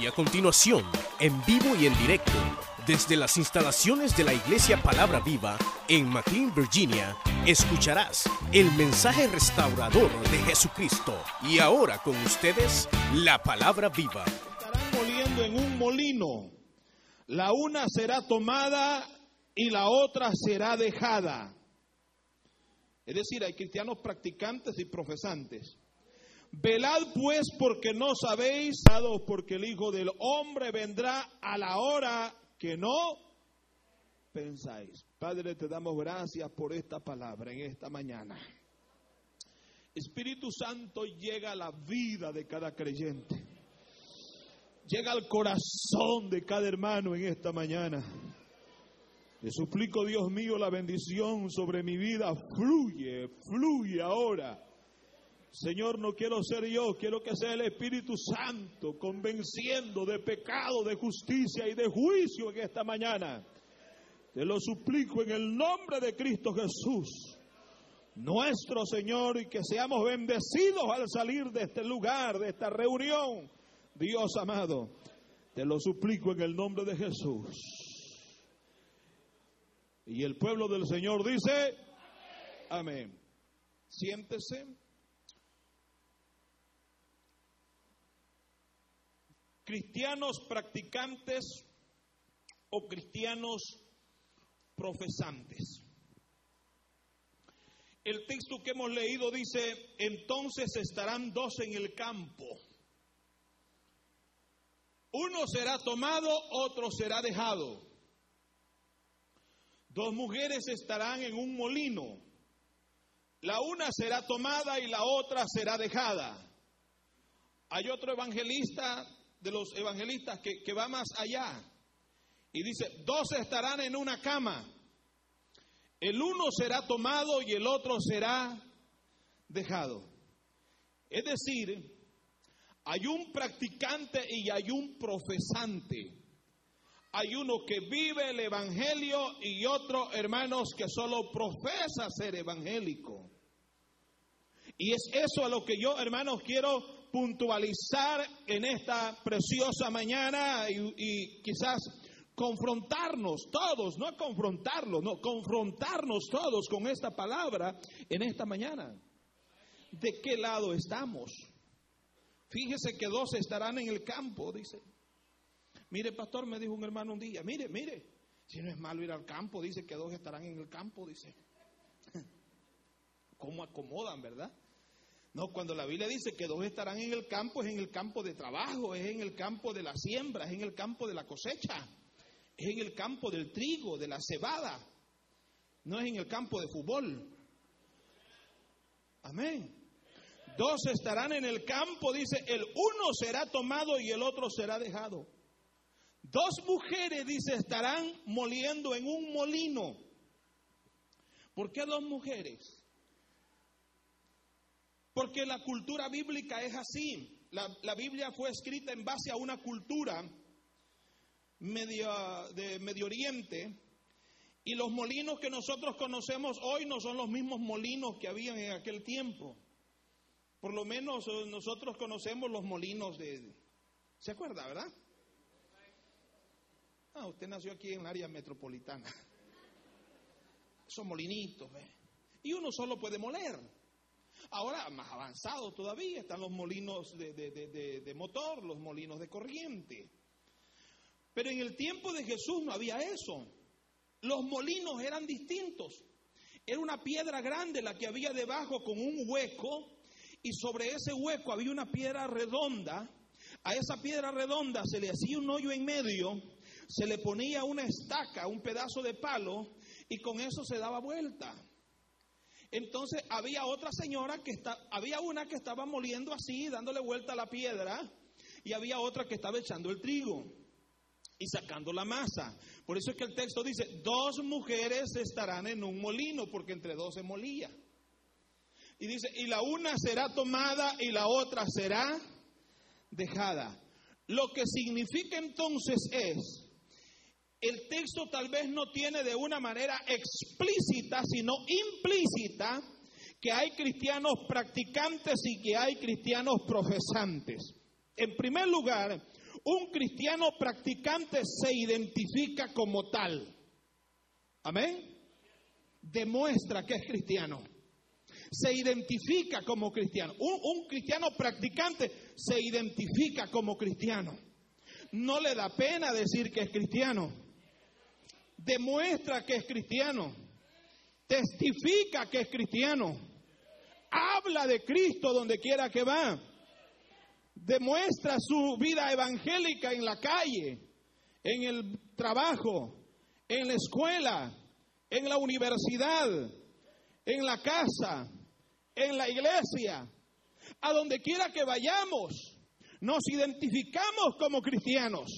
Y a continuación, en vivo y en directo, desde las instalaciones de la Iglesia Palabra Viva en McLean, Virginia, escucharás el mensaje restaurador de Jesucristo. Y ahora con ustedes, la Palabra Viva. Estarán moliendo en un molino. La una será tomada y la otra será dejada. Es decir, hay cristianos practicantes y profesantes. Velad pues porque no sabéis, porque el Hijo del Hombre vendrá a la hora que no pensáis. Padre, te damos gracias por esta palabra en esta mañana. Espíritu Santo llega a la vida de cada creyente. Llega al corazón de cada hermano en esta mañana. Le suplico, Dios mío, la bendición sobre mi vida. Fluye, fluye ahora. Señor, no quiero ser yo, quiero que sea el Espíritu Santo convenciendo de pecado, de justicia y de juicio en esta mañana. Te lo suplico en el nombre de Cristo Jesús, nuestro Señor, y que seamos bendecidos al salir de este lugar, de esta reunión. Dios amado, te lo suplico en el nombre de Jesús. Y el pueblo del Señor dice, amén. Siéntese. Cristianos practicantes o cristianos profesantes. El texto que hemos leído dice, entonces estarán dos en el campo. Uno será tomado, otro será dejado. Dos mujeres estarán en un molino. La una será tomada y la otra será dejada. Hay otro evangelista de los evangelistas que, va más allá. Y dice, dos estarán en una cama. El uno será tomado y el otro será dejado. Es decir, hay un practicante y hay un profesante. Hay uno que vive el Evangelio y otro, hermanos, que solo profesa ser evangélico. Y es eso a lo que yo, hermanos, quiero puntualizar en esta preciosa mañana y, quizás confrontarnos todos, no confrontarlo, no, confrontarnos todos con esta palabra en esta mañana. ¿De qué lado estamos? Fíjese que dos estarán en el campo, dice. Mire, pastor, me dijo un hermano un día, mire, mire, si no es malo ir al campo, dice que dos estarán en el campo, dice. ¿Cómo acomodan, verdad? No, cuando la Biblia dice que dos estarán en el campo, es en el campo de trabajo, es en el campo de la siembra, es en el campo de la cosecha, es en el campo del trigo, de la cebada, no es en el campo de fútbol. Amén. Dos estarán en el campo, dice, el uno será tomado y el otro será dejado. Dos mujeres, dice, estarán moliendo en un molino. ¿Por qué dos mujeres? Porque la cultura bíblica es así. La, Biblia fue escrita en base a una cultura medio, de Medio Oriente. Y los molinos que nosotros conocemos hoy no son los mismos molinos que habían en aquel tiempo. Por lo menos eh, nosotros conocemos los molinos de... ¿Se acuerda, verdad? Ah, usted nació aquí en el área metropolitana. Son molinitos, ¿ve? Y uno solo puede moler. Ahora, más avanzado todavía, están los molinos de, de, motor, los molinos de corriente. Pero en el tiempo de Jesús no había eso. Los molinos eran distintos. Era una piedra grande la que había debajo con un hueco y sobre ese hueco había una piedra redonda. A esa piedra redonda se le hacía un hoyo en medio se le ponía una estaca, un pedazo de palo, y con eso se daba vuelta. Entonces había otra señora que está, había una que estaba moliendo así, dándole vuelta a la piedra, y había otra que estaba echando el trigo y sacando la masa. Por eso es que el texto dice, dos mujeres estarán en un molino, porque entre dos se molía. Y dice, y la una será tomada y la otra será dejada. Lo que significa entonces es el texto tal vez no tiene de una manera explícita, sino implícita, que hay cristianos practicantes y que hay cristianos profesantes. En primer lugar, Un cristiano practicante se identifica como tal. Amén. Demuestra que es cristiano. Se identifica como cristiano. Un, un, cristiano practicante se identifica como cristiano. No le da pena decir que es cristiano. Demuestra que es cristiano. Testifica que es cristiano. Habla de Cristo donde quiera que va demuestra su vida evangélica en la calle, en el trabajo, en la escuela, en la universidad, en la casa, en la iglesia, a donde quiera que vayamos, nos identificamos como cristianos.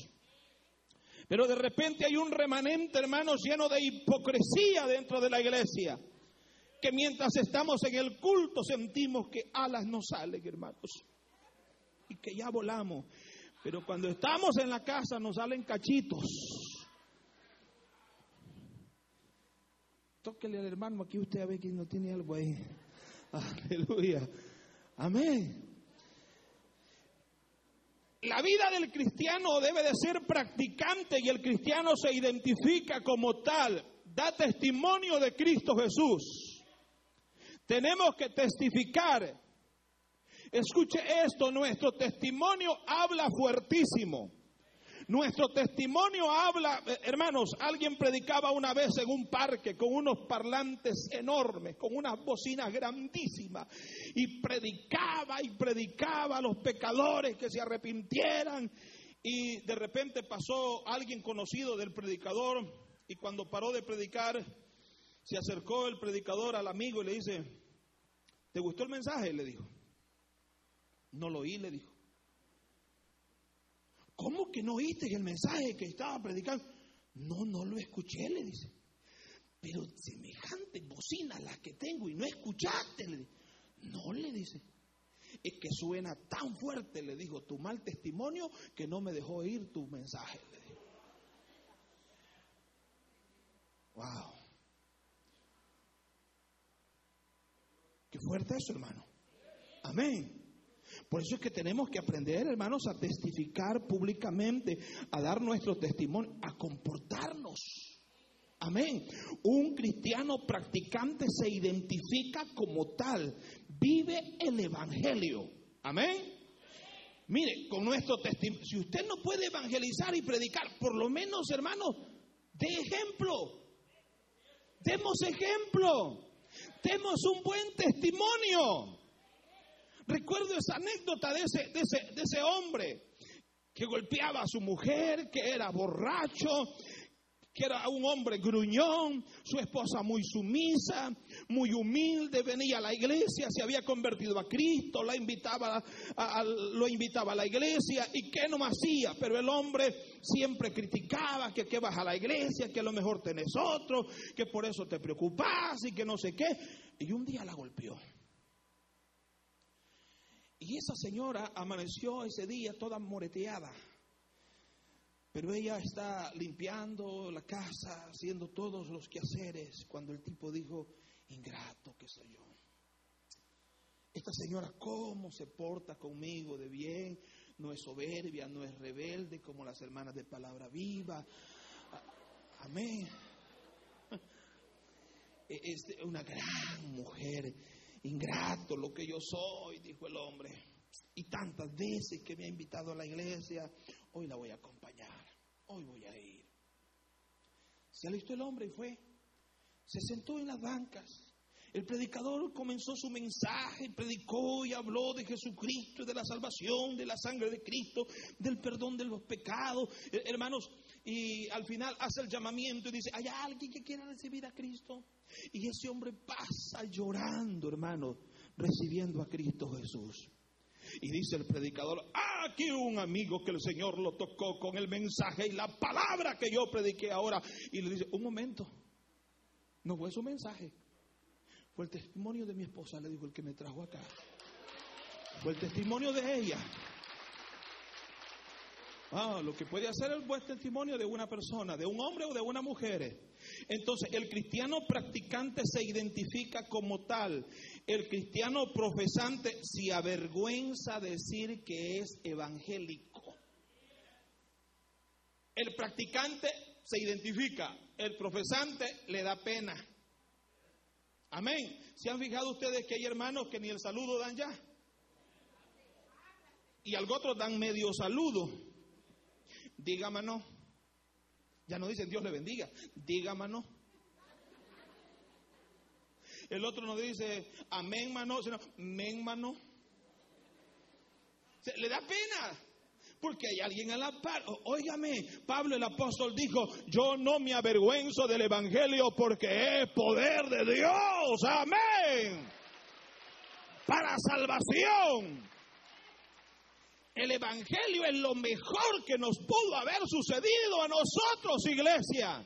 Pero de repente hay un remanente, hermanos, lleno de hipocresía dentro de la iglesia. Que mientras estamos en el culto sentimos que alas no salen, hermanos y que ya volamos. Pero cuando estamos en la casa nos salen cachitos. Tóquele al hermano aquí, usted a ver que no tiene algo ahí. Aleluya. Amén. La vida del cristiano debe de ser practicante y el cristiano se identifica como tal. Da testimonio de Cristo Jesús. Tenemos que testificar Escuche esto, nuestro testimonio habla fuertísimo. Nuestro testimonio habla, eh, hermanos, alguien predicaba una vez en un parque con unos parlantes enormes, con unas bocinas grandísimas, y predicaba y predicaba a los pecadores que se arrepintieran. Y de repente pasó alguien conocido del predicador, y cuando paró de predicar, se acercó el predicador al amigo y le dice, ¿te gustó el mensaje? Le dijo. No lo oí, le dijo. ¿Cómo que no oíste el mensaje que estaba predicando? No, no lo escuché, le dice. Pero semejante bocina la que tengo y no escuchaste, le dice. No, le dice. Es que suena tan fuerte, le dijo, tu mal testimonio que no me dejó oír tu mensaje, le. Wow. Qué fuerte eso, hermano. Amén. Por eso es que tenemos que aprender, hermanos, a testificar públicamente, a dar nuestro testimonio, a comportarnos. Amén. Un cristiano practicante se identifica como tal, vive el Evangelio. Amén. Mire, con nuestro testimonio, si usted no puede evangelizar y predicar, por lo menos, hermanos, de ejemplo. Demos ejemplo. Demos un buen testimonio. Recuerdo esa anécdota de ese, de ese, de ese hombre que golpeaba a su mujer, que era borracho, que era un hombre gruñón, su esposa muy sumisa, muy humilde, venía a la iglesia, se había convertido a Cristo, la invitaba a, lo invitaba a la iglesia y qué no hacía, pero el hombre siempre criticaba que qué vas a la iglesia, que a lo mejor tenés otro, que por eso te preocupas y que no sé qué, y un día la golpeó. Y esa señora amaneció ese día toda moreteada. Pero ella está limpiando la casa, haciendo todos los quehaceres, cuando el tipo dijo, ingrato que soy yo. Esta señora, ¿cómo se porta conmigo de bien? No es soberbia, no es rebelde como las hermanas de Palabra Viva. Amén. Es una gran mujer ingrato lo que yo soy, dijo el hombre. Y tantas veces que me ha invitado a la iglesia, hoy la voy a acompañar, hoy voy a ir. Se alistó el hombre y fue. Se sentó en las bancas. El predicador comenzó su mensaje, predicó y habló de Jesucristo, de la salvación, de la sangre de Cristo, del perdón de los pecados. Hermanos, y al final hace el llamamiento y dice, ¿hay alguien que quiera recibir a Cristo? Y ese hombre pasa llorando, hermano, recibiendo a Cristo Jesús. Y dice el predicador, aquí un amigo que el Señor lo tocó con el mensaje y la palabra que yo prediqué ahora. Y le dice, un momento, no fue su mensaje, fue el testimonio de mi esposa, le dijo el que me trajo acá. Fue el testimonio de ella. Ah, lo que puede hacer el buen testimonio de una persona, de un hombre o de una mujer. Entonces, el cristiano practicante se identifica como tal. El cristiano profesante se avergüenza decir que es evangélico. El practicante se identifica, el profesante le da pena. Amén. ¿Se han fijado ustedes que hay hermanos que ni el saludo dan ya? Y algo otros dan medio saludo. Diga mano. Ya no dicen Dios le bendiga. Diga mano. El otro no dice amén mano, sino men mano. Le da pena. Porque hay alguien a la par. Óigame, Pablo el apóstol dijo, yo no me avergüenzo del Evangelio porque es poder de Dios. Amén. Para salvación. El Evangelio es lo mejor que nos pudo haber sucedido a nosotros, iglesia.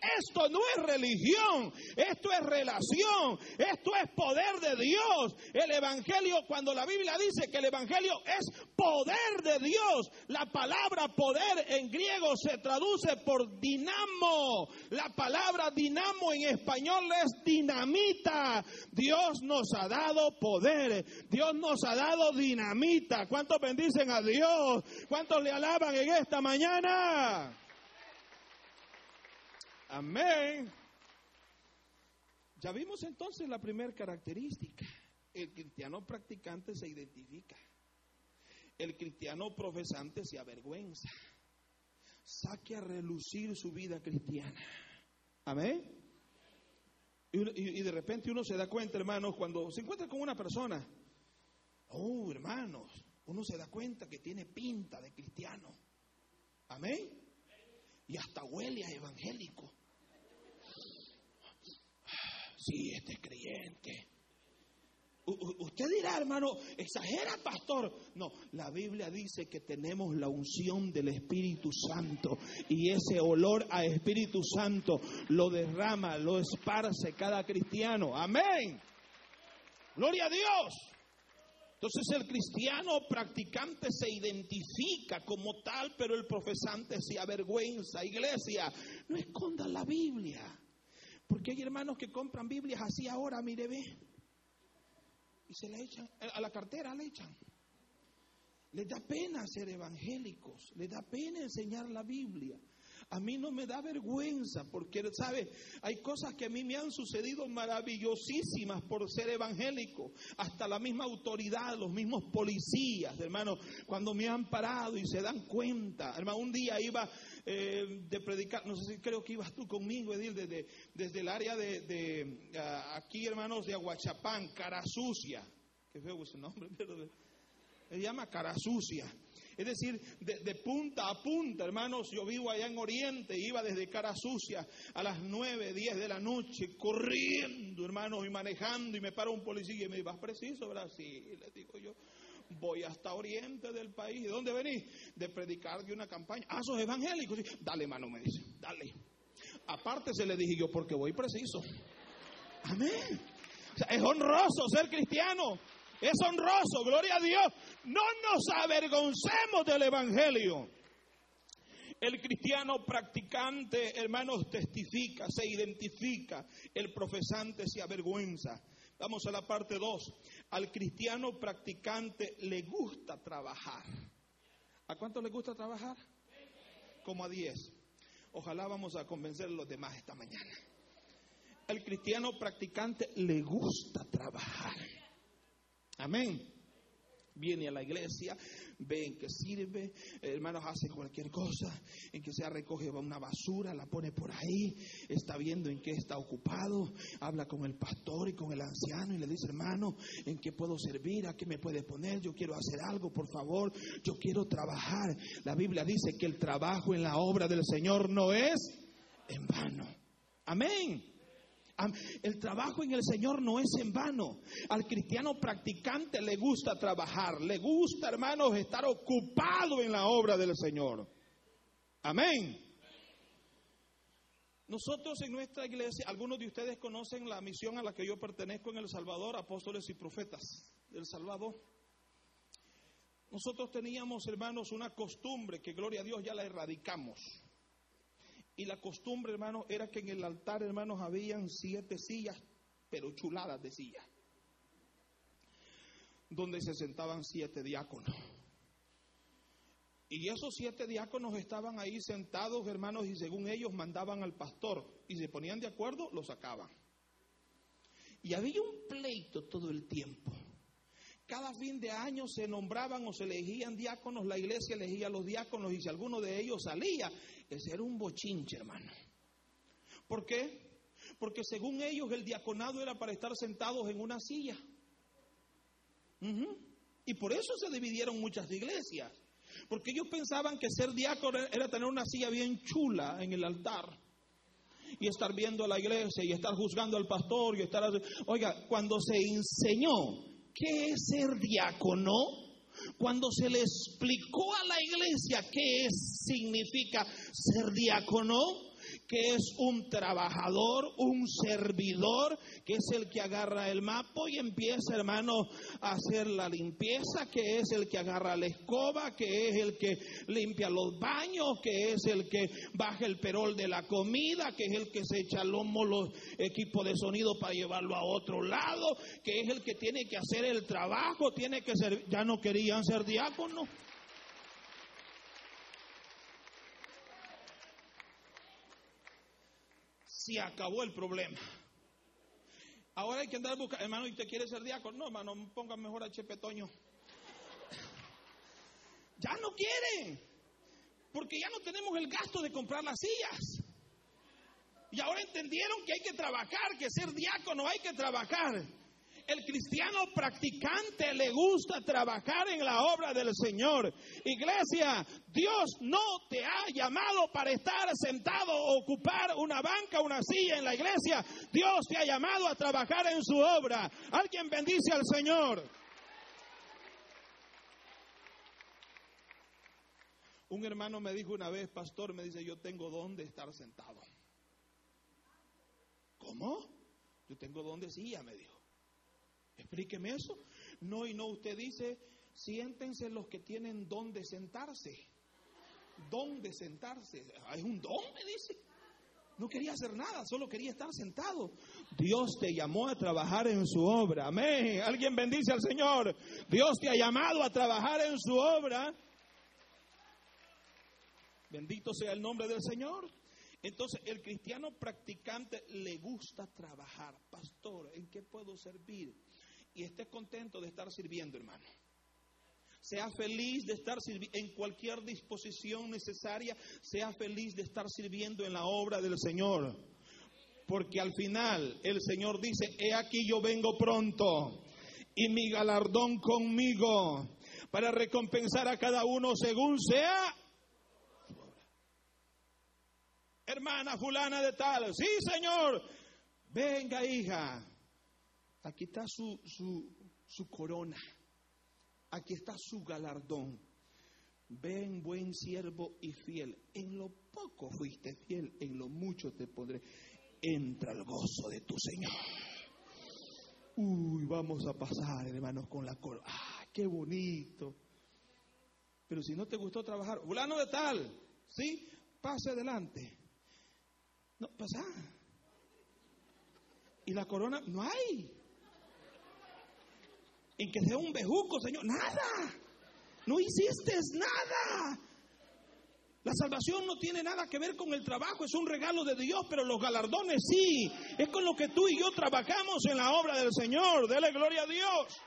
Esto no es religión, esto es relación, esto es poder de Dios. El Evangelio, cuando la Biblia dice que el Evangelio es poder de Dios, la palabra poder en griego se traduce por dinamo. La palabra dinamo en español es dinamita. Dios nos ha dado poder, Dios nos ha dado dinamita. ¿Cuántos bendicen a Dios? ¿Cuántos le alaban en esta mañana? Amén. Ya vimos entonces la primera característica. El cristiano practicante se identifica. El cristiano profesante se avergüenza. Saque a relucir su vida cristiana. Amén. Y, de repente uno se da cuenta, hermanos, cuando se encuentra con una persona. Oh, hermanos, uno se da cuenta que tiene pinta de cristiano. Amén. Y hasta huele a evangélico. Sí, este es creyente. usted dirá, hermano, exagera, pastor. No, la Biblia dice que tenemos la unción del Espíritu Santo y ese olor a Espíritu Santo lo derrama, lo esparce cada cristiano. Amén. Gloria a Dios. Entonces el cristiano practicante se identifica como tal, pero el profesante se avergüenza. Iglesia, no escondan la Biblia. Porque hay hermanos que compran Biblias así ahora, mire, ve. Y se le echan, a la cartera le echan. Les da pena ser evangélicos, les da pena enseñar la Biblia. A mí no me da vergüenza porque, ¿sabe? Hay cosas que a mí me han sucedido maravillosísimas por ser evangélico. Hasta la misma autoridad, los mismos policías, hermano, cuando me han parado y se dan cuenta. Hermano, un día iba eh, de predicar, no sé si creo que ibas tú conmigo, Edil, desde, desde el área de, ah, aquí, hermanos, de Aguachapán, Cara Sucia. Qué feo ese nombre, pero se llama Cara Sucia. Es decir, de, punta a punta, hermanos, yo vivo allá en Oriente, iba desde cara sucia a las 9, 10 de la noche, corriendo, hermanos, y manejando, y me para un policía y me dice, ¿vas preciso, verdad? Le digo yo, voy hasta Oriente del país. ¿De dónde venís? De predicar de una campaña. Ah, sos evangélico. Dale, hermano, me dice, dale. Aparte se le dije yo, porque voy preciso. Amén. es honroso ser cristiano. Es honroso, gloria a Dios. No nos avergoncemos del Evangelio. El cristiano practicante, hermanos, testifica, se identifica. El profesante se avergüenza. Vamos a la parte 2. Al cristiano practicante le gusta trabajar. ¿A cuánto le gusta trabajar? Como a 10. Ojalá vamos a convencer a los demás esta mañana. Al cristiano practicante le gusta trabajar. Amén. Viene a la iglesia, ve en que sirve, hermanos, hace cualquier cosa, en que sea recoge una basura, la pone por ahí, está viendo en qué está ocupado, habla con el pastor y con el anciano y le dice, hermano, ¿en qué puedo servir? ¿A qué me puede poner? Yo quiero hacer algo, por favor, yo quiero trabajar. La Biblia dice que el trabajo en la obra del Señor no es en vano. Amén. El trabajo en el Señor no es en vano. Al cristiano practicante le gusta trabajar, le gusta, hermanos, estar ocupado en la obra del Señor. Amén. Nosotros en nuestra iglesia, algunos de ustedes conocen la misión a la que yo pertenezco en El Salvador, apóstoles y profetas del Salvador. Nosotros teníamos, hermanos, una costumbre que, gloria a Dios, ya la erradicamos. Y la costumbre, hermanos, era que en el altar, hermanos, habían siete sillas, pero chuladas de sillas, donde se sentaban siete diáconos. Y esos siete diáconos estaban ahí sentados, hermanos, y según ellos mandaban al pastor. Y se ponían de acuerdo, lo sacaban. Y había un pleito todo el tiempo. Cada fin de año se nombraban o se elegían diáconos, la iglesia elegía a los diáconos y si alguno de ellos salía, ese era un bochinche, hermano. ¿Por qué? Porque según ellos el diaconado era para estar sentados en una silla. Y por eso se dividieron muchas iglesias. Porque ellos pensaban que ser diácono era tener una silla bien chula en el altar. Y estar viendo a la iglesia y estar juzgando al pastor y estar... Oiga, cuando se enseñó qué es ser diácono, cuando se le explicó a la iglesia qué significa ser diácono, que es un trabajador, un servidor, que es el que agarra el mapa y empieza, hermano, a hacer la limpieza, que es el que agarra la escoba, que es el que limpia los baños, que es el que baja el perol de la comida, que es el que se echa al lomo los equipos de sonido para llevarlo a otro lado, que es el que tiene que hacer el trabajo, tiene que ser, ya no querían ser diáconos. Se acabó el problema. Ahora hay que andar buscando, hermano, ¿y usted quiere ser diácono? No, hermano, ponga mejor a Chepe Toño. Ya no quieren, porque ya no tenemos el gasto de comprar las sillas. Y ahora entendieron que hay que trabajar, que ser diácono hay que trabajar. El cristiano practicante le gusta trabajar en la obra del Señor. Iglesia, Dios no te ha llamado para estar sentado o ocupar una banca, una silla en la iglesia. Dios te ha llamado a trabajar en su obra. Alguien bendice al Señor. Un hermano me dijo una vez, pastor, me dice, yo tengo donde estar sentado. ¿Cómo? Yo tengo donde silla, me dijo. Explíqueme eso. No, y no, usted dice, siéntense los que tienen donde sentarse. ¿Dónde sentarse? ¿Es un don? Me dice. No quería hacer nada, solo quería estar sentado. Dios te llamó a trabajar en su obra. Amén. Alguien bendice al Señor. Dios te ha llamado a trabajar en su obra. Bendito sea el nombre del Señor. Entonces, el cristiano practicante le gusta trabajar. Pastor, ¿en qué puedo servir? Y esté contento de estar sirviendo, hermano. Sea feliz de estar en cualquier disposición necesaria, sea feliz de estar sirviendo en la obra del Señor. Porque al final el Señor dice, he aquí yo vengo pronto y mi galardón conmigo para recompensar a cada uno según sea hermana fulana de tal. Sí, Señor. Venga, hija. Aquí está su, su, corona. Aquí está su galardón. Ven, buen siervo y fiel. En lo poco fuiste fiel, en lo mucho te pondré. Entra al gozo de tu Señor. Uy, vamos a pasar, hermanos, con la corona. ¡Ah, qué bonito! Pero si no te gustó trabajar, fulano de tal, ¿sí? Pase adelante. No, pasa. Y la corona, no hay en que sea un bejuco, Señor. Nada. No hiciste nada. La salvación no tiene nada que ver con el trabajo, es un regalo de Dios, pero los galardones sí. Es con lo que tú y yo trabajamos en la obra del Señor. Dele gloria a Dios.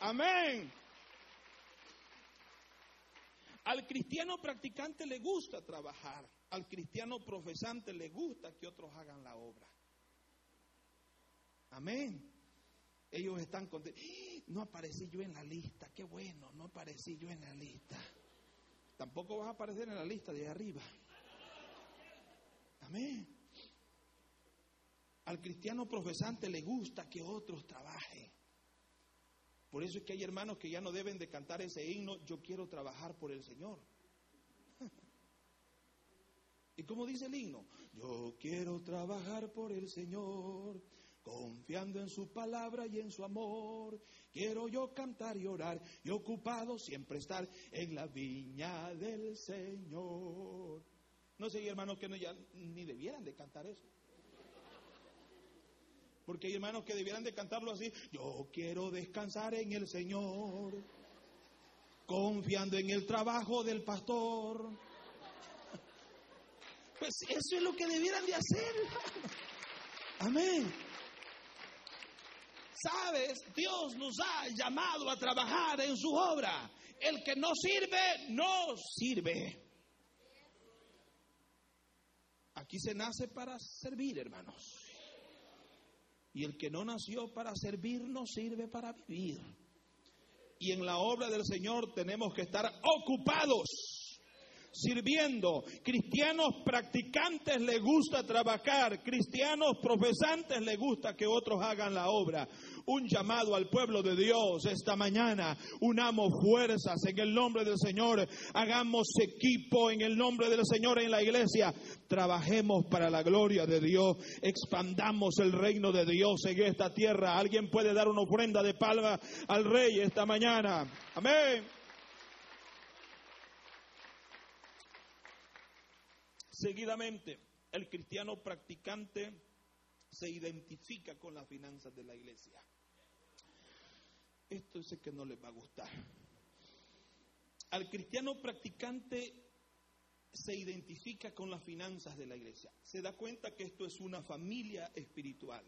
Amén. Al cristiano practicante le gusta trabajar. Al cristiano profesante le gusta que otros hagan la obra. Amén. Ellos están contentos. No aparecí yo en la lista. Qué bueno, no aparecí yo en la lista. Tampoco vas a aparecer en la lista de arriba. Amén. Al cristiano profesante le gusta que otros trabajen. Por eso es que hay hermanos que ya no deben de cantar ese himno, yo quiero trabajar por el Señor. ¿Y cómo dice el himno? Yo quiero trabajar por el Señor confiando en su palabra y en su amor. Quiero yo cantar y orar y ocupado siempre estar en la viña del Señor. No sé, hermanos, que no, ya ni debieran de cantar eso. Porque hay hermanos que debieran de cantarlo así. Yo quiero descansar en el Señor. confiando en el trabajo del pastor. Pues eso es lo que debieran de hacer. Amén. Sabes, Dios nos ha llamado a trabajar en su obra. El que no sirve, no sirve. Aquí se nace para servir, hermanos. Y el que no nació para servir, no sirve para vivir. Y en la obra del Señor tenemos que estar ocupados sirviendo. Cristianos practicantes les gusta trabajar. Cristianos profesantes les gusta que otros hagan la obra. Un llamado al pueblo de Dios esta mañana. Unamos fuerzas en el nombre del Señor. Hagamos equipo en el nombre del Señor en la iglesia. Trabajemos para la gloria de Dios. Expandamos el reino de Dios en esta tierra. Alguien puede dar una ofrenda de palma al rey esta mañana. Amén. Seguidamente, el cristiano practicante se identifica con las finanzas de la iglesia. Esto sé que no les va a gustar. Al cristiano practicante se identifica con las finanzas de la iglesia. Se da cuenta que esto es una familia espiritual.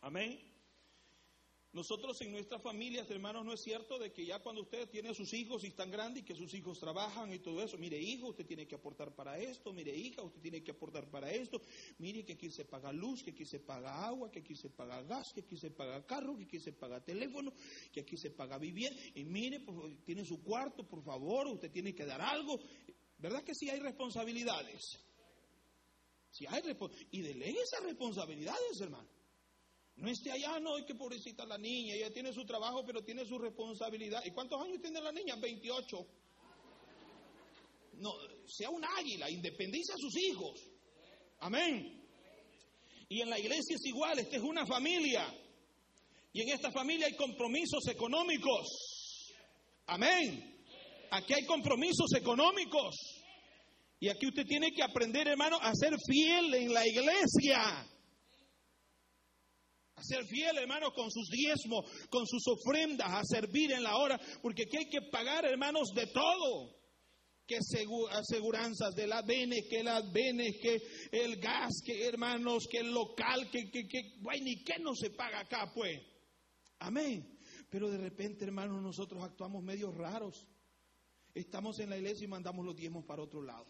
Amén. Nosotros en nuestras familias, hermanos, no es cierto de que ya cuando usted tiene a sus hijos y están grandes y que sus hijos trabajan y todo eso, mire hijo, usted tiene que aportar para esto, mire hija, usted tiene que aportar para esto, mire que aquí se paga luz, que aquí se paga agua, que aquí se paga gas, que aquí se paga carro, que aquí se paga teléfono, que aquí se paga vivienda, y mire, tiene su cuarto, por favor, usted tiene que dar algo. ¿Verdad que sí hay responsabilidades? Si hay y delegue esas responsabilidades, hermano. No esté allá, no, hay que pobrecita la niña, ella tiene su trabajo, pero tiene su responsabilidad. ¿Y cuántos años tiene la niña? 28. No, sea un águila, independiza a sus hijos. Amén. Y en la iglesia es igual, esta es una familia. Y en esta familia hay compromisos económicos. Amén. Aquí hay compromisos económicos. Y aquí usted tiene que aprender, hermano, a ser fiel en la iglesia a ser fiel, hermano, con sus diezmos, con sus ofrendas, a servir en la hora, porque aquí hay que pagar, hermanos, de todo. Que aseguranzas de la bene, que la bene, que el gas, que hermanos, que el local, que, que, que, ni qué no se paga acá, pues. Amén. Pero de repente, hermanos, nosotros actuamos medio raros. Estamos en la iglesia y mandamos los diezmos para otro lado.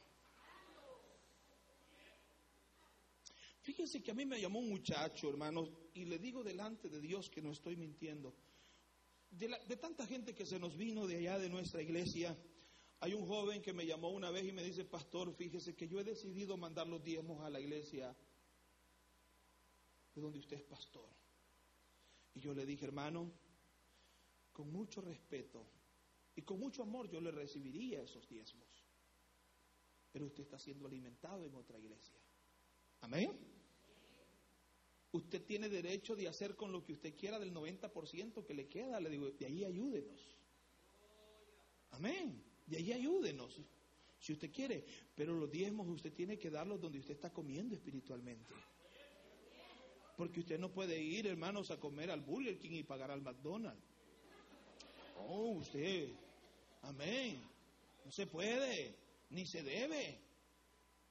Fíjense que a mí me llamó un muchacho, hermano, y le digo delante de Dios que no estoy mintiendo. De, de, tanta gente que se nos vino de allá de nuestra iglesia, hay un joven que me llamó una vez y me dice, pastor, fíjese que yo he decidido mandar los diezmos a la iglesia de donde usted es pastor. Y yo le dije, hermano, con mucho respeto y con mucho amor yo le recibiría esos diezmos. Pero usted está siendo alimentado en otra iglesia. Amén. Usted tiene derecho de hacer con lo que usted quiera del 90% que le queda. Le digo, de ahí ayúdenos. Amén. De ahí ayúdenos. Si usted quiere. Pero los diezmos usted tiene que darlos donde usted está comiendo espiritualmente. Porque usted no puede ir, hermanos, a comer al Burger King y pagar al McDonald's. Oh, usted. Amén. No se puede, ni se debe.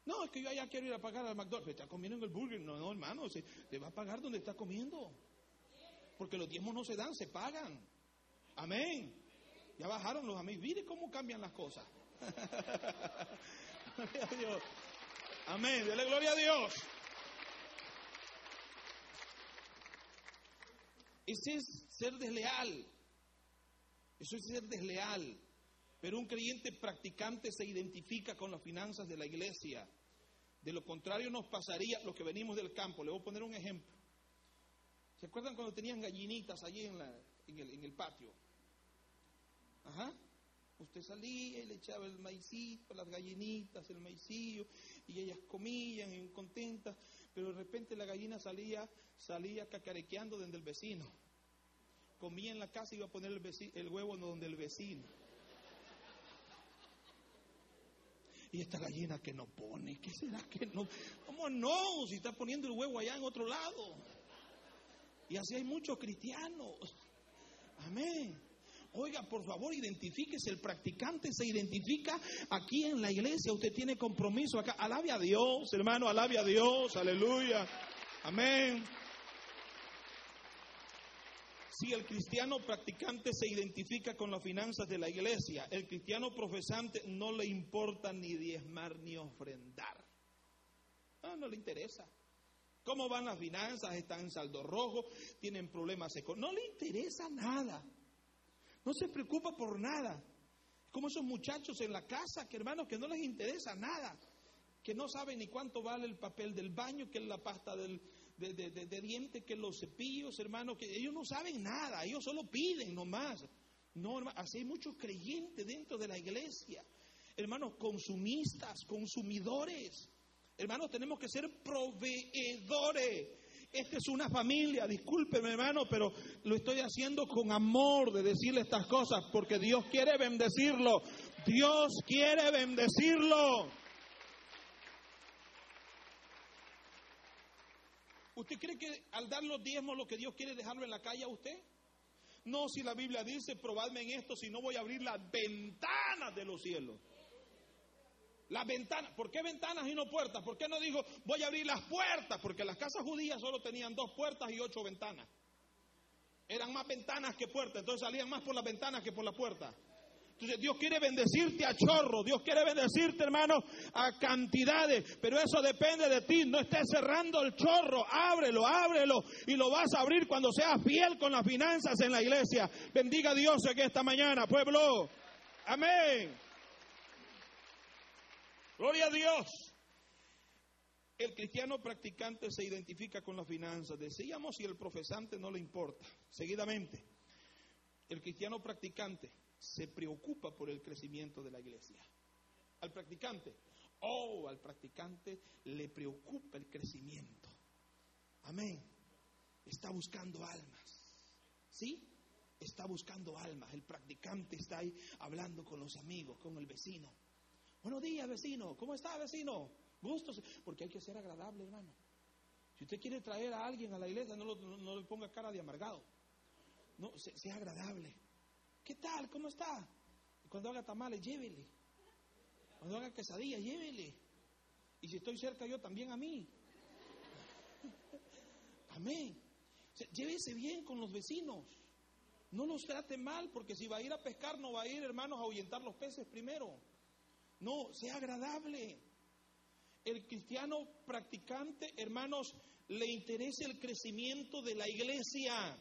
No, es que yo allá quiero ir a pagar al McDonald's. Está comiendo en el burger. No, no, hermano, se, te va a pagar donde está comiendo. Porque los diezmos no se dan, se pagan. Amén. Ya bajaron los amigos. Mire cómo cambian las cosas. Amén. Dele gloria a Dios. Ese es ser desleal. Eso es ser desleal. Pero un creyente practicante se identifica con las finanzas de la iglesia. De lo contrario nos pasaría lo que venimos del campo. Le voy a poner un ejemplo. ¿Se acuerdan cuando tenían gallinitas allí en, el, patio? Ajá. Usted salía y le echaba el maicito, las gallinitas, el maicillo, y ellas comían y contentas, pero de repente la gallina salía, salía cacarequeando desde el vecino. Comía en la casa y iba a poner el, el huevo donde el vecino. Y esta gallina que no pone, ¿qué será que no? ¿Cómo no? Si está poniendo el huevo allá en otro lado. Y así hay muchos cristianos. Amén. Oiga, por favor, identifíquese. El practicante se identifica aquí en la iglesia. Usted tiene compromiso acá. Alabe a Dios, hermano, alabe a Dios. Aleluya. Amén. Si el cristiano practicante se identifica con las finanzas de la iglesia, el cristiano profesante no le importa ni diezmar ni ofrendar. No, no le interesa. ¿Cómo van las finanzas? Están en saldo rojo, tienen problemas económicos. No le interesa nada. No se preocupa por nada. Como esos muchachos en la casa, que hermanos, que no les interesa nada. Que no saben ni cuánto vale el papel del baño, que es la pasta del, de, de, dientes, que los cepillos, hermanos, que ellos no saben nada. Ellos solo piden nomás. No, hermano, así hay muchos creyentes dentro de la iglesia. Hermanos, consumistas, consumidores. Hermanos, tenemos que ser proveedores. Esta es una familia, discúlpeme hermano, pero lo estoy haciendo con amor de decirle estas cosas, porque Dios quiere bendecirlo. Dios quiere bendecirlo. ¿Usted cree que al dar los diezmos lo que Dios quiere dejarlo en la calle a usted? No, si la Biblia dice, probadme en esto, si no voy a abrir las ventanas de los cielos. Las ventanas, ¿por qué ventanas y no puertas? ¿Por qué no dijo voy a abrir las puertas? Porque las casas judías solo tenían dos puertas y ocho ventanas. Eran más ventanas que puertas, entonces salían más por las ventanas que por la puerta. Entonces Dios quiere bendecirte a chorro, Dios quiere bendecirte hermano a cantidades, pero eso depende de ti, no estés cerrando el chorro, ábrelo, ábrelo y lo vas a abrir cuando seas fiel con las finanzas en la iglesia. Bendiga a Dios aquí esta mañana, pueblo. Amén. Gloria a Dios. El cristiano practicante se identifica con las finanzas. Decíamos y el profesante no le importa. Seguidamente, el cristiano practicante se preocupa por el crecimiento de la iglesia. Al practicante, oh, al practicante le preocupa el crecimiento. Amén. Está buscando almas. ¿Sí? Está buscando almas. El practicante está ahí hablando con los amigos, con el vecino. Buenos días, vecino. ¿Cómo está, vecino? Gustos. Porque hay que ser agradable, hermano. Si usted quiere traer a alguien a la iglesia, no, le ponga cara de amargado. No, sea, agradable. ¿Qué tal? ¿Cómo está? cuando haga tamales, llévele. Cuando haga quesadilla, llévele. Y si estoy cerca yo, también a mí. Amén. llévese bien con los vecinos. No los trate mal, porque si va a ir a pescar, no va a ir, hermanos, a ahuyentar los peces primero. No, sea agradable. El cristiano practicante, hermanos, le interesa el crecimiento de la iglesia.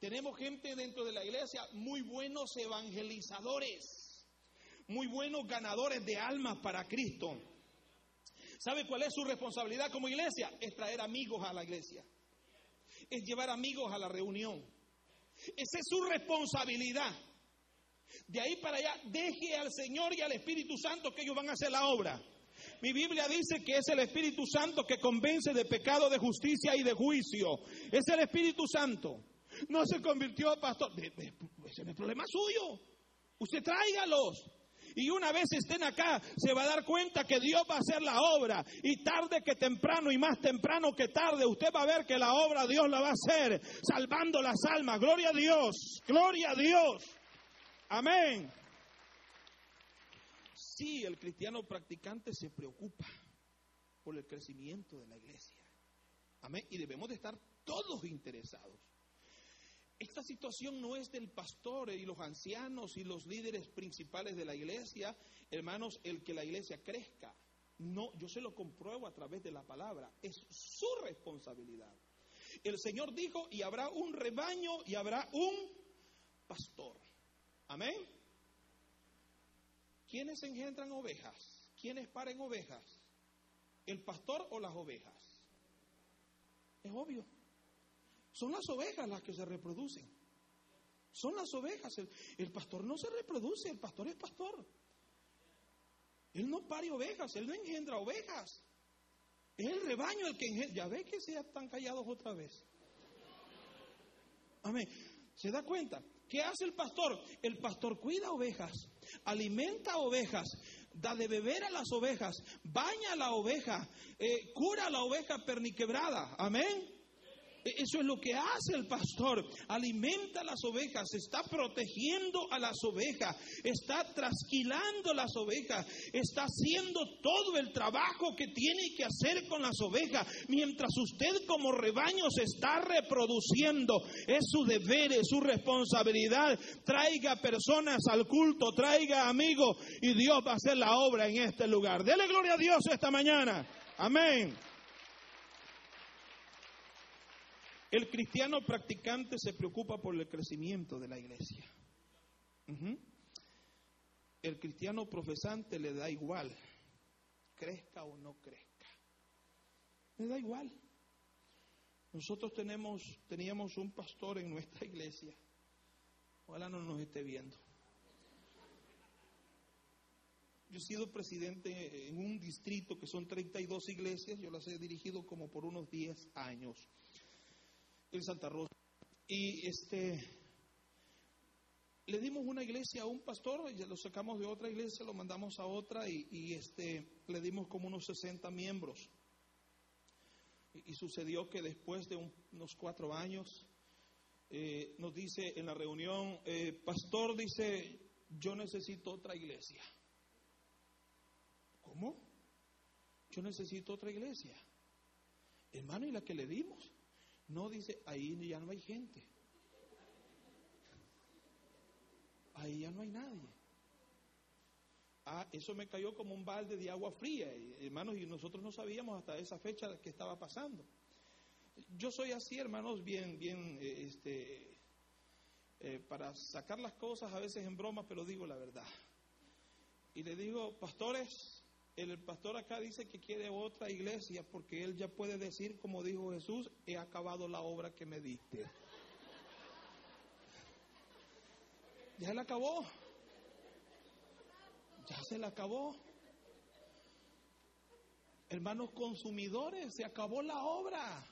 Tenemos gente dentro de la iglesia, muy buenos evangelizadores, muy buenos ganadores de almas para Cristo. ¿Sabe cuál es su responsabilidad como iglesia? Es traer amigos a la iglesia. Es llevar amigos a la reunión. Esa es su responsabilidad. De ahí para allá, deje al Señor y al Espíritu Santo que ellos van a hacer la obra. Mi Biblia dice que es el Espíritu Santo que convence de pecado, de justicia y de juicio. Es el Espíritu Santo. No se convirtió, pastor. Ese es problema suyo. Usted tráigalos. Y una vez estén acá, se va a dar cuenta que Dios va a hacer la obra. Y tarde que temprano, y más temprano que tarde, usted va a ver que la obra Dios la va a hacer, salvando las almas. Gloria a Dios, gloria a Dios. Amén. Sí, el cristiano practicante se preocupa por el crecimiento de la iglesia. Amén. Y debemos de estar todos interesados. Esta situación no es del pastor y los ancianos y los líderes principales de la iglesia, hermanos, el que la iglesia crezca. No, yo se lo compruebo a través de la palabra. Es su responsabilidad. El Señor dijo, y habrá un rebaño y habrá un pastor. Amén. ¿Quiénes engendran ovejas? ¿Quiénes paren ovejas? ¿El pastor o las ovejas? Es obvio. Son las ovejas las que se reproducen. Son las ovejas. El, pastor no se reproduce, el pastor es pastor. Él no pare ovejas, él no engendra ovejas. Es el rebaño el que engendra. Ya ve que se están callados otra vez. Amén. ¿Se da cuenta? ¿Qué hace el pastor? El pastor cuida ovejas, alimenta ovejas, da de beber a las ovejas, baña a la oveja, eh, cura a la oveja perniquebrada. Amén. E-, eso es lo que hace el pastor. Alimenta las ovejas, está protegiendo a las ovejas, está trasquilando las ovejas, está haciendo todo el trabajo que tiene que hacer con las ovejas. Mientras usted como rebaño se está reproduciendo, es su deber, es su responsabilidad. Traiga personas al culto, traiga amigos y Dios va a hacer la obra en este lugar. Dele gloria a Dios esta mañana. Amén. El cristiano practicante se preocupa por el crecimiento de la iglesia. El cristiano profesante le da igual, crezca o no crezca. Le da igual. Nosotros tenemos, teníamos un pastor en nuestra iglesia. Ojalá no nos esté viendo. Yo he sido presidente en un distrito que son 32 iglesias, yo las he dirigido como por unos 10 años en Santa Rosa. Y este, le dimos una iglesia a un pastor, ya lo sacamos de otra iglesia, lo mandamos a otra y, este, le dimos como unos 60 miembros. Y, sucedió que después de unos cuatro años, eh, nos dice en la reunión, eh, pastor dice, yo necesito otra iglesia. ¿Cómo? Yo necesito otra iglesia. Hermano, ¿y la que le dimos? No dice, ahí ya no hay gente. Ahí ya no hay nadie. Ah, eso me cayó como un balde de agua fría, hermanos, y nosotros no sabíamos hasta esa fecha que estaba pasando. Yo soy así, hermanos, bien, bien, eh, este, eh, para sacar las cosas a veces en broma, pero digo la verdad. Y le digo, pastores, el pastor acá dice que quiere otra iglesia porque él ya puede decir, como dijo Jesús, he acabado la obra que me diste. Ya se la acabó. Ya se la acabó. Hermanos consumidores, se acabó la obra.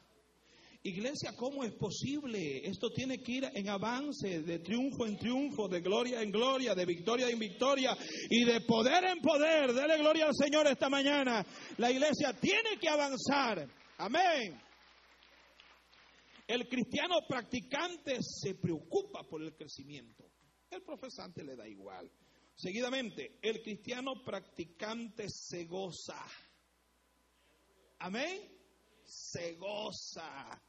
Iglesia, ¿cómo es posible? Esto tiene que ir en avance, de triunfo en triunfo, de gloria en gloria, de victoria en victoria y de poder en poder. Dele gloria al Señor esta mañana. La iglesia tiene que avanzar. Amén. El cristiano practicante se preocupa por el crecimiento. El profesante le da igual. Seguidamente, el cristiano practicante se goza. Amén. Se goza.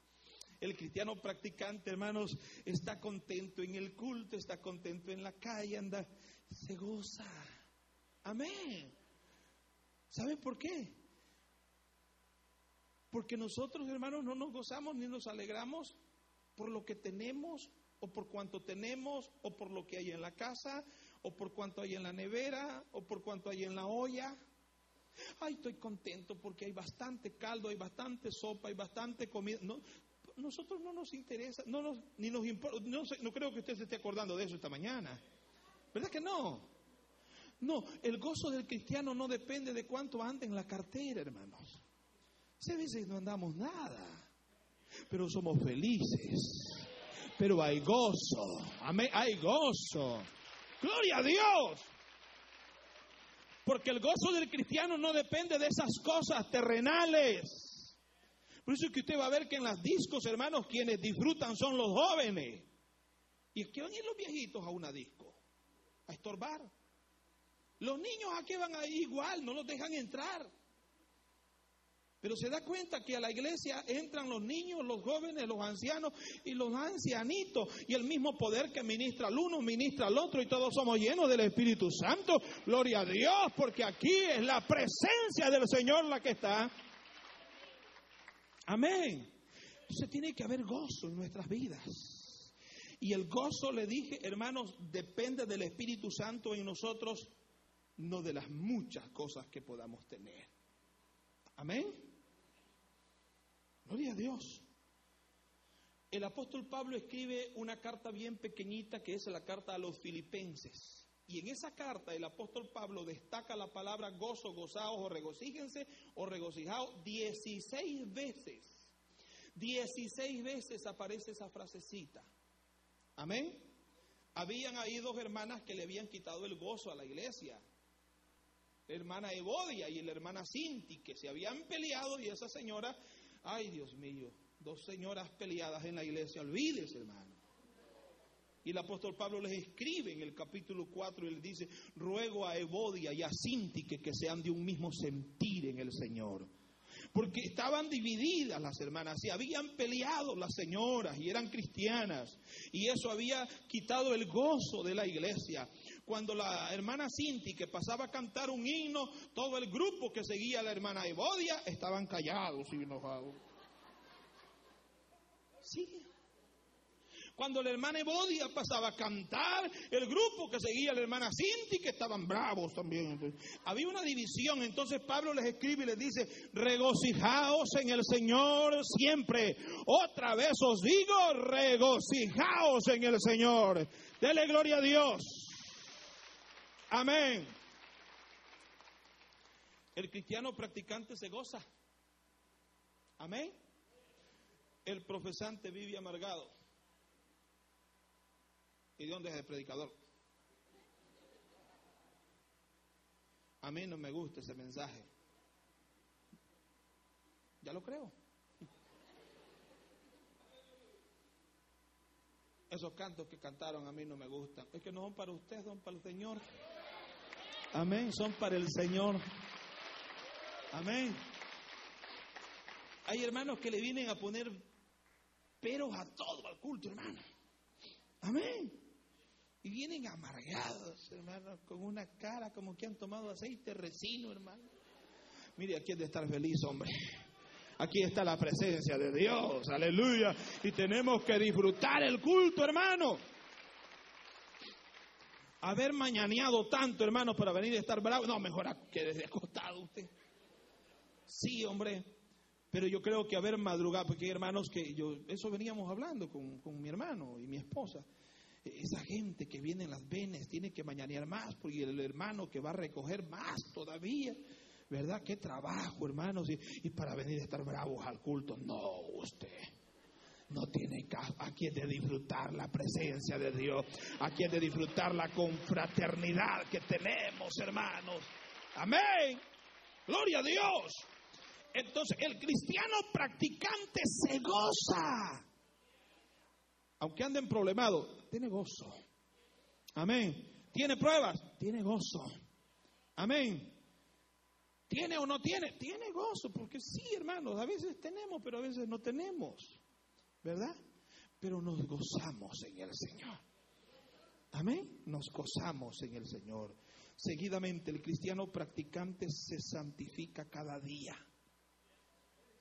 El cristiano practicante, hermanos, está contento en el culto, está contento en la calle, anda, se goza. Amén. ¿Saben por qué? Porque nosotros, hermanos, no nos gozamos ni nos alegramos por lo que tenemos o por cuanto tenemos o por lo que hay en la casa o por cuanto hay en la nevera o por cuanto hay en la olla. Ay, estoy contento porque hay bastante caldo, hay bastante sopa, hay bastante comida. No, nosotros no nos interesa, no nos, ni nos importa, no, no creo que usted se esté acordando de eso esta mañana. ¿Verdad que no? No, el gozo del cristiano no depende de cuánto anda en la cartera, hermanos. A veces no andamos nada, pero somos felices. Pero hay gozo, hay gozo. Gloria a Dios. Porque el gozo del cristiano no depende de esas cosas terrenales. Por eso es que usted va a ver que en las discos, hermanos, quienes disfrutan son los jóvenes. ¿Y que van a ir los viejitos a una disco? A estorbar. Los niños a qué van a ir igual, no los dejan entrar. Pero se da cuenta que a la iglesia entran los niños, los jóvenes, los ancianos y los ancianitos. Y el mismo poder que ministra al uno, ministra al otro. Y todos somos llenos del Espíritu Santo. Gloria a Dios, porque aquí es la presencia del Señor la que está. Amén. Entonces tiene que haber gozo en nuestras vidas. Y el gozo, le dije, hermanos, depende del Espíritu Santo en nosotros, no de las muchas cosas que podamos tener. Amén. Gloria a Dios. El apóstol Pablo escribe una carta bien pequeñita que es la carta a los filipenses. Y en esa carta el apóstol Pablo destaca la palabra gozo, gozaos o regocíjense o regocijaos 16 veces. 16 veces aparece esa frasecita. Amén. Habían ahí dos hermanas que le habían quitado el gozo a la iglesia. La hermana Evodia y la hermana Cinti, que se habían peleado y esa señora, ay Dios mío, dos señoras peleadas en la iglesia, olvídese, hermano. Y el apóstol Pablo les escribe en el capítulo 4 y les dice, ruego a Evodia y a Sintique que sean de un mismo sentir en el Señor. Porque estaban divididas las hermanas y habían peleado las señoras y eran cristianas. Y eso había quitado el gozo de la iglesia. Cuando la hermana Cinti que pasaba a cantar un himno, todo el grupo que seguía a la hermana Evodia estaban callados y enojados. Sí, cuando la hermana Evodia pasaba a cantar, el grupo que seguía la hermana Cinti, que estaban bravos también. Había una división, entonces Pablo les escribe y les dice, regocijaos en el Señor siempre. Otra vez os digo, regocijaos en el Señor. Dele gloria a Dios. Amén. El cristiano practicante se goza. Amén. El profesante vive amargado. ¿Y de dónde es el predicador? A mí no me gusta ese mensaje. Ya lo creo. Esos cantos que cantaron a mí no me gustan. Es que no son para usted, son para el Señor. Amén, son para el Señor. Amén. Hay hermanos que le vienen a poner peros a todo al culto, hermano. Amén. Y vienen amargados, hermano, con una cara como que han tomado aceite resino, hermano. Mire, aquí es de estar feliz, hombre. Aquí está la presencia de Dios, aleluya. Y tenemos que disfrutar el culto, hermano. Haber mañaneado tanto, hermano, para venir a estar bravo. No, mejor que desde acostado usted. Sí, hombre. Pero yo creo que haber madrugado, porque hay hermanos que yo, eso veníamos hablando con, con mi hermano y mi esposa esa gente que viene en las venas tiene que mañanear más, porque el hermano que va a recoger más todavía. ¿Verdad? Qué trabajo, hermanos. Y, para venir a estar bravos al culto. No, usted no tiene caso. Aquí es de disfrutar la presencia de Dios. Aquí es de disfrutar la confraternidad que tenemos, hermanos. Amén. Gloria a Dios. Entonces, el cristiano practicante se goza. Aunque anden problemado, tiene gozo. Amén. ¿Tiene pruebas? Tiene gozo. Amén. ¿Tiene o no tiene? Tiene gozo, porque sí, hermanos, a veces tenemos, pero a veces no tenemos. ¿Verdad? Pero nos gozamos en el Señor. Amén. Nos gozamos en el Señor. Seguidamente, el cristiano practicante se santifica cada día.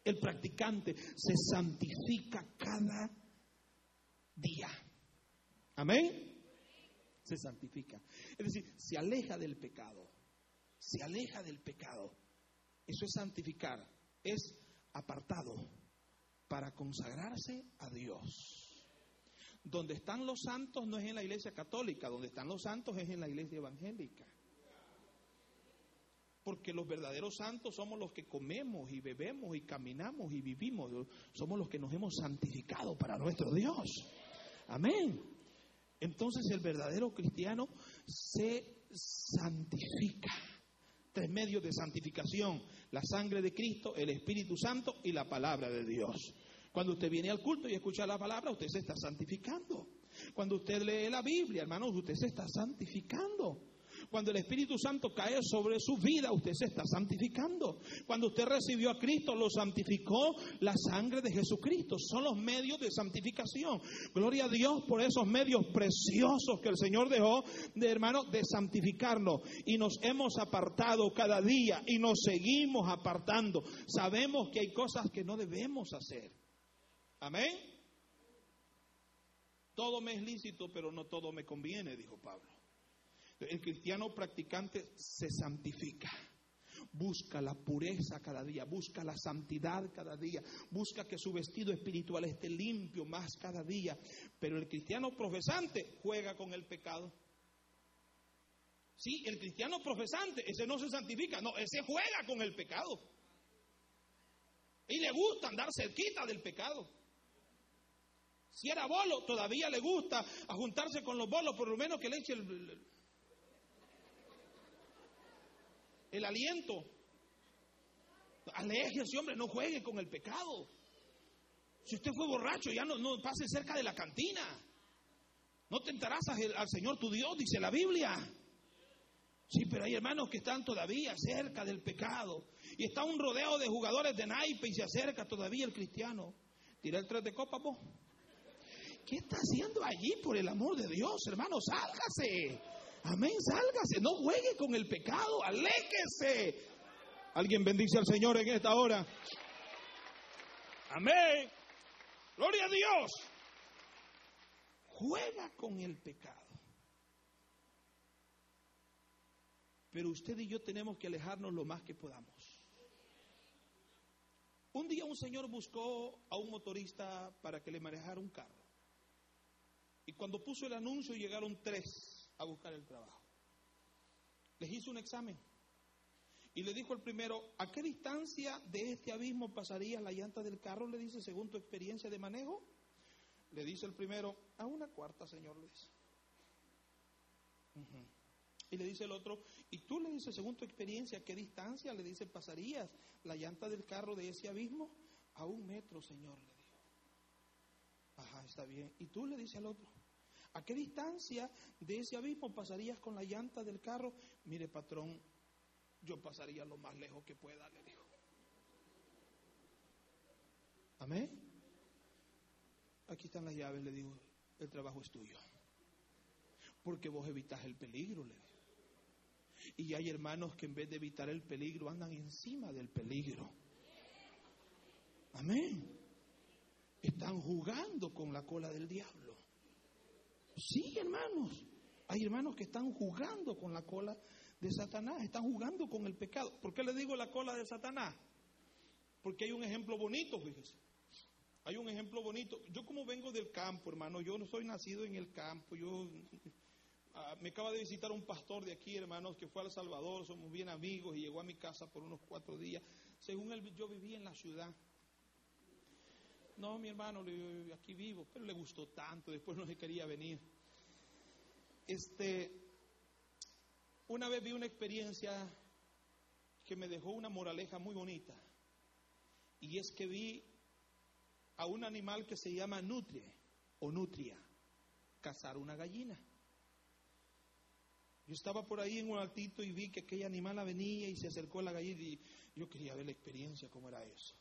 El practicante se santifica cada día. Amén. Se santifica. Es decir, se aleja del pecado. Se aleja del pecado. Eso es santificar. Es apartado para consagrarse a Dios. Donde están los santos no es en la iglesia católica, donde están los santos es en la iglesia evangélica. Porque los verdaderos santos somos los que comemos y bebemos y caminamos y vivimos. Somos los que nos hemos santificado para nuestro Dios. Amén. Entonces el verdadero cristiano se santifica. Tres medios de santificación, la sangre de Cristo, el Espíritu Santo y la palabra de Dios. Cuando usted viene al culto y escucha la palabra, usted se está santificando. Cuando usted lee la Biblia, hermanos, usted se está santificando. Cuando el Espíritu Santo cae sobre su vida, usted se está santificando. Cuando usted recibió a Cristo, lo santificó la sangre de Jesucristo. Son los medios de santificación. Gloria a Dios por esos medios preciosos que el Señor dejó de hermano de santificarnos. Y nos hemos apartado cada día y nos seguimos apartando. Sabemos que hay cosas que no debemos hacer. Amén. Todo me es lícito, pero no todo me conviene, dijo Pablo. El cristiano practicante se santifica. Busca la pureza cada día, busca la santidad cada día, busca que su vestido espiritual esté limpio más cada día. Pero el cristiano profesante juega con el pecado. Sí, el cristiano profesante, ese no se santifica, no, ese juega con el pecado. Y le gusta andar cerquita del pecado. Si era bolo, todavía le gusta a juntarse con los bolos, por lo menos que le eche el, el aliento. ese hombre, no juegue con el pecado. Si usted fue borracho, ya no, no pase cerca de la cantina. No tentarás al, al Señor tu Dios, dice la Biblia. Sí, pero hay hermanos que están todavía cerca del pecado. Y está un rodeo de jugadores de naipe y se acerca todavía el cristiano. Tira el tres de copa, vos. ¿Qué está haciendo allí por el amor de Dios, hermano? Sálgase. Amén, sálgase. No juegue con el pecado. Aléquese. Alguien bendice al Señor en esta hora. Amén. Gloria a Dios. Juega con el pecado. Pero usted y yo tenemos que alejarnos lo más que podamos. Un día un señor buscó a un motorista para que le manejara un carro. Y cuando puso el anuncio llegaron tres a buscar el trabajo. Les hizo un examen. Y le dijo el primero, ¿a qué distancia de este abismo pasaría la llanta del carro? Le dice, según tu experiencia de manejo. Le dice el primero, a una cuarta, señor, le dice. Y le dice el otro, y tú le dices, según tu experiencia, ¿qué distancia le dice pasarías la llanta del carro de ese abismo? A un metro, Señor, le dijo. Ajá, está bien. Y tú le dices al otro, ¿a qué distancia de ese abismo pasarías con la llanta del carro? Mire, patrón, yo pasaría lo más lejos que pueda, le dijo. Amén. Aquí están las llaves, le digo, el trabajo es tuyo. Porque vos evitas el peligro, le digo. Y hay hermanos que en vez de evitar el peligro andan encima del peligro. Amén. Están jugando con la cola del diablo. Sí, hermanos. Hay hermanos que están jugando con la cola de Satanás, están jugando con el pecado. ¿Por qué le digo la cola de Satanás? Porque hay un ejemplo bonito, fíjese. Hay un ejemplo bonito. Yo como vengo del campo, hermano, yo no soy nacido en el campo, yo Ah, me acaba de visitar un pastor de aquí, hermanos, que fue a El Salvador, somos bien amigos y llegó a mi casa por unos cuatro días. Según él, yo vivía en la ciudad. No, mi hermano, aquí vivo, pero le gustó tanto, después no se quería venir. Este, una vez vi una experiencia que me dejó una moraleja muy bonita. Y es que vi a un animal que se llama nutria o nutria cazar una gallina. Yo estaba por ahí en un altito y vi que aquella animal venía y se acercó a la gallina y yo quería ver la experiencia, cómo era eso.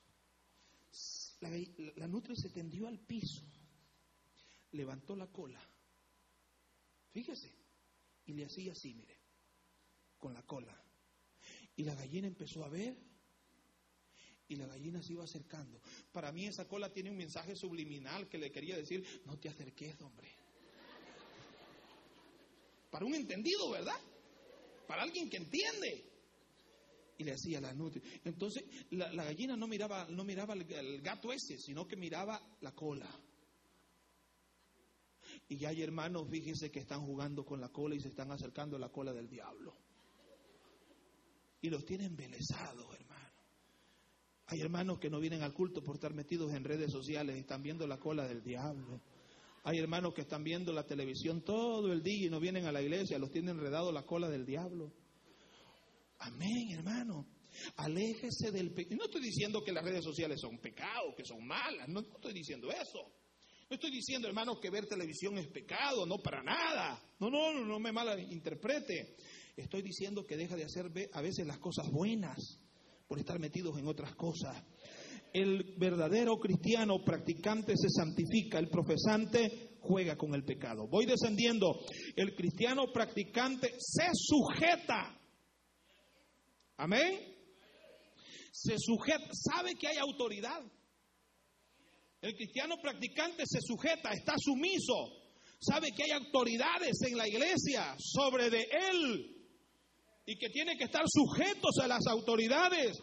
La, la nutria se tendió al piso, levantó la cola, fíjese, y le hacía así, mire, con la cola. Y la gallina empezó a ver y la gallina se iba acercando. Para mí esa cola tiene un mensaje subliminal que le quería decir, no te acerques, hombre. Para un entendido, ¿verdad? Para alguien que entiende. Y le hacía la nutria. Entonces la, gallina no miraba, no miraba el, gato ese, sino que miraba la cola. Y ya hay hermanos, fíjense que están jugando con la cola y se están acercando a la cola del diablo. Y los tienen embelesados, hermano. Hay hermanos que no vienen al culto por estar metidos en redes sociales y están viendo la cola del diablo. Hay hermanos que están viendo la televisión todo el día y no vienen a la iglesia, los tienen enredado la cola del diablo. Amén, hermano. Aléjese del pecado. No estoy diciendo que las redes sociales son pecados, que son malas. No, estoy diciendo eso. No estoy diciendo, hermanos, que ver televisión es pecado. No, para nada. No, no, no, no me malinterprete. Estoy diciendo que deja de hacer a veces las cosas buenas por estar metidos en otras cosas el verdadero cristiano practicante se santifica, el profesante juega con el pecado. Voy descendiendo, el cristiano practicante se sujeta. Amén. Se sujeta, sabe que hay autoridad. El cristiano practicante se sujeta, está sumiso, sabe que hay autoridades en la iglesia sobre de él y que tiene que estar sujetos a las autoridades.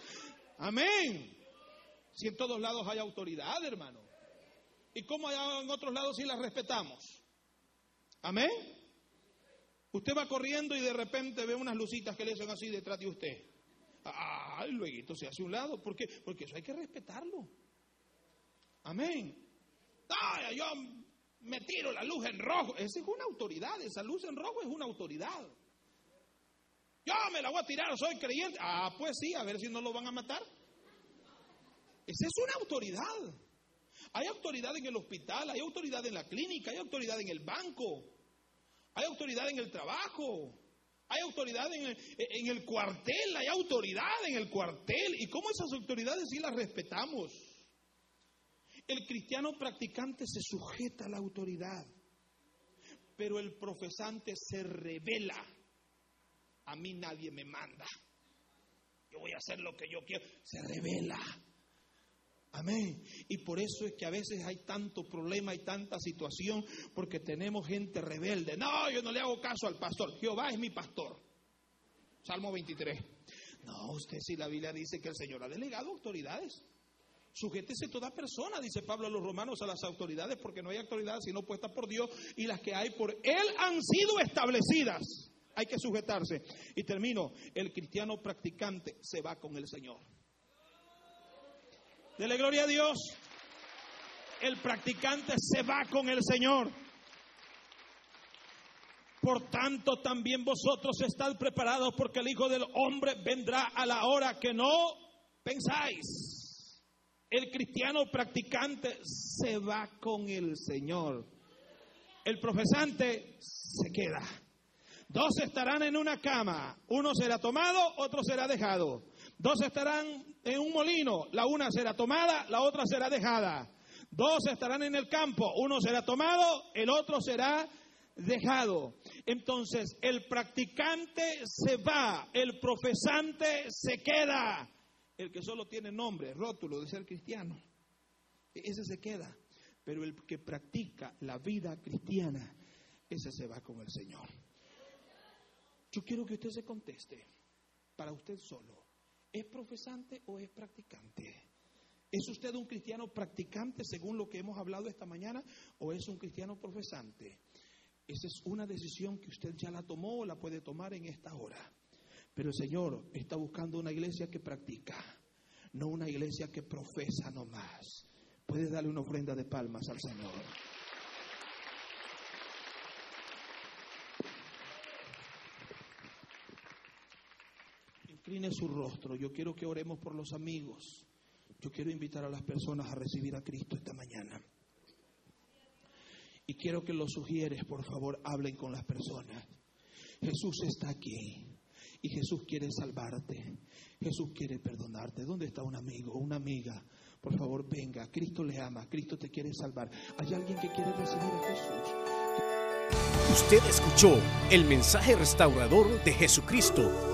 Amén. Si en todos lados hay autoridad, hermano. ¿Y cómo en otros lados si las respetamos? Amén. Usted va corriendo y de repente ve unas lucitas que le hacen así detrás de usted. Ay, luego se hace un lado. ¿Por qué? Porque eso hay que respetarlo. Amén. Ay, yo me tiro la luz en rojo. Esa es una autoridad. Esa luz en rojo es una autoridad. Yo me la voy a tirar, soy creyente. Ah, pues sí, a ver si no lo van a matar. Esa es una autoridad. Hay autoridad en el hospital, hay autoridad en la clínica, hay autoridad en el banco, hay autoridad en el trabajo, hay autoridad en el, cuartel, hay autoridad en el cuartel. ¿Y cómo esas autoridades sí las respetamos? El cristiano practicante se sujeta a la autoridad, pero el profesante se revela. A mí nadie me manda. Yo voy a hacer lo que yo quiero. Se revela. Amén. Y por eso es que a veces hay tanto problema y tanta situación, porque tenemos gente rebelde. No, yo no le hago caso al pastor. Jehová es mi pastor. Salmo 23. No, usted si la Biblia dice que el Señor ha delegado autoridades. Sujétese toda persona, dice Pablo a los romanos, a las autoridades, porque no hay autoridad sino puesta por Dios y las que hay por Él han sido establecidas. Hay que sujetarse. Y termino, el cristiano practicante se va con el Señor. Dele gloria a Dios. El practicante se va con el Señor. Por tanto, también vosotros estad preparados porque el Hijo del Hombre vendrá a la hora que no pensáis. El cristiano practicante se va con el Señor. El profesante se queda. Dos estarán en una cama. Uno será tomado, otro será dejado. Dos estarán en un molino, la una será tomada, la otra será dejada. Dos estarán en el campo, uno será tomado, el otro será dejado. Entonces, el practicante se va, el profesante se queda. El que solo tiene nombre, rótulo de ser cristiano, ese se queda. Pero el que practica la vida cristiana, ese se va con el Señor. Yo quiero que usted se conteste para usted solo. ¿Es profesante o es practicante? ¿Es usted un cristiano practicante según lo que hemos hablado esta mañana o es un cristiano profesante? Esa es una decisión que usted ya la tomó o la puede tomar en esta hora. Pero el Señor está buscando una iglesia que practica, no una iglesia que profesa nomás. Puede darle una ofrenda de palmas al Señor. Incline su rostro. Yo quiero que oremos por los amigos. Yo quiero invitar a las personas a recibir a Cristo esta mañana. Y quiero que los sugieres, por favor, hablen con las personas. Jesús está aquí. Y Jesús quiere salvarte. Jesús quiere perdonarte. ¿Dónde está un amigo o una amiga? Por favor, venga. Cristo le ama. Cristo te quiere salvar. ¿Hay alguien que quiere recibir a Jesús? Usted escuchó el mensaje restaurador de Jesucristo